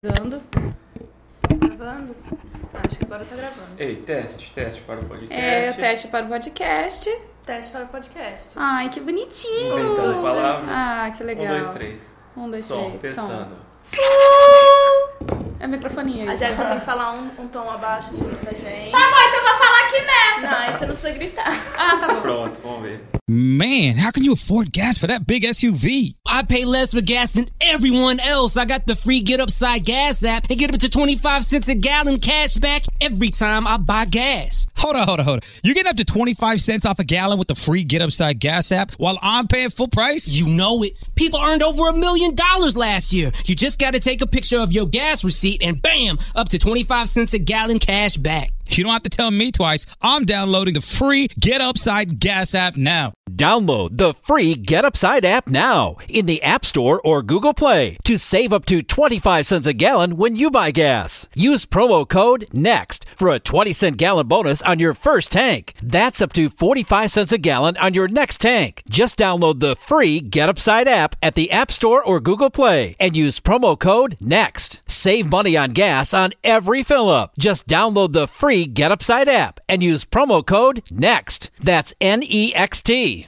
Gravando. Gravando? Acho que agora tá gravando. Ei, teste, teste para o podcast. É, teste para o podcast. Teste para o podcast. Ai, que bonitinho. Inventando palavras. Ah, que legal. Um, dois, três. Um, dois, Som, três. Som. testando. É microfonia A. Jéssica tem que falar um, um tom abaixo de, da gente. Tá bom, então eu vou falar aqui mesmo. Não, aí você não precisa gritar. Ah, tá bom. Pronto, vamos ver. Man, how can you afford gas for that big SUV? I pay less for gas than everyone else. I got the free Get Upside Gas app and get up to 25 cents a gallon cash back every time I buy gas. Hold on, hold on, hold on. You're getting up to 25 cents off a gallon with the free Get Upside gas app while I'm paying full price? You know it. People earned over a million dollars last year. You just got to take a picture of your gas receipt and bam, up to 25 cents a gallon cash back. You don't have to tell me twice. I'm downloading the free Get Upside gas app now. Download the free Get Upside app now in the App Store or Google Play to save up to 25 cents a gallon when you buy gas. Use promo code NEXT for a 20 cent gallon bonus on your first tank. That's up to 45 cents a gallon on your next tank. Just download the free Get Upside app at the App Store or Google Play and use promo code NEXT. Save money on gas on every fill up. Just download the free Get Upside app and use promo code NEXT. That's N E X T.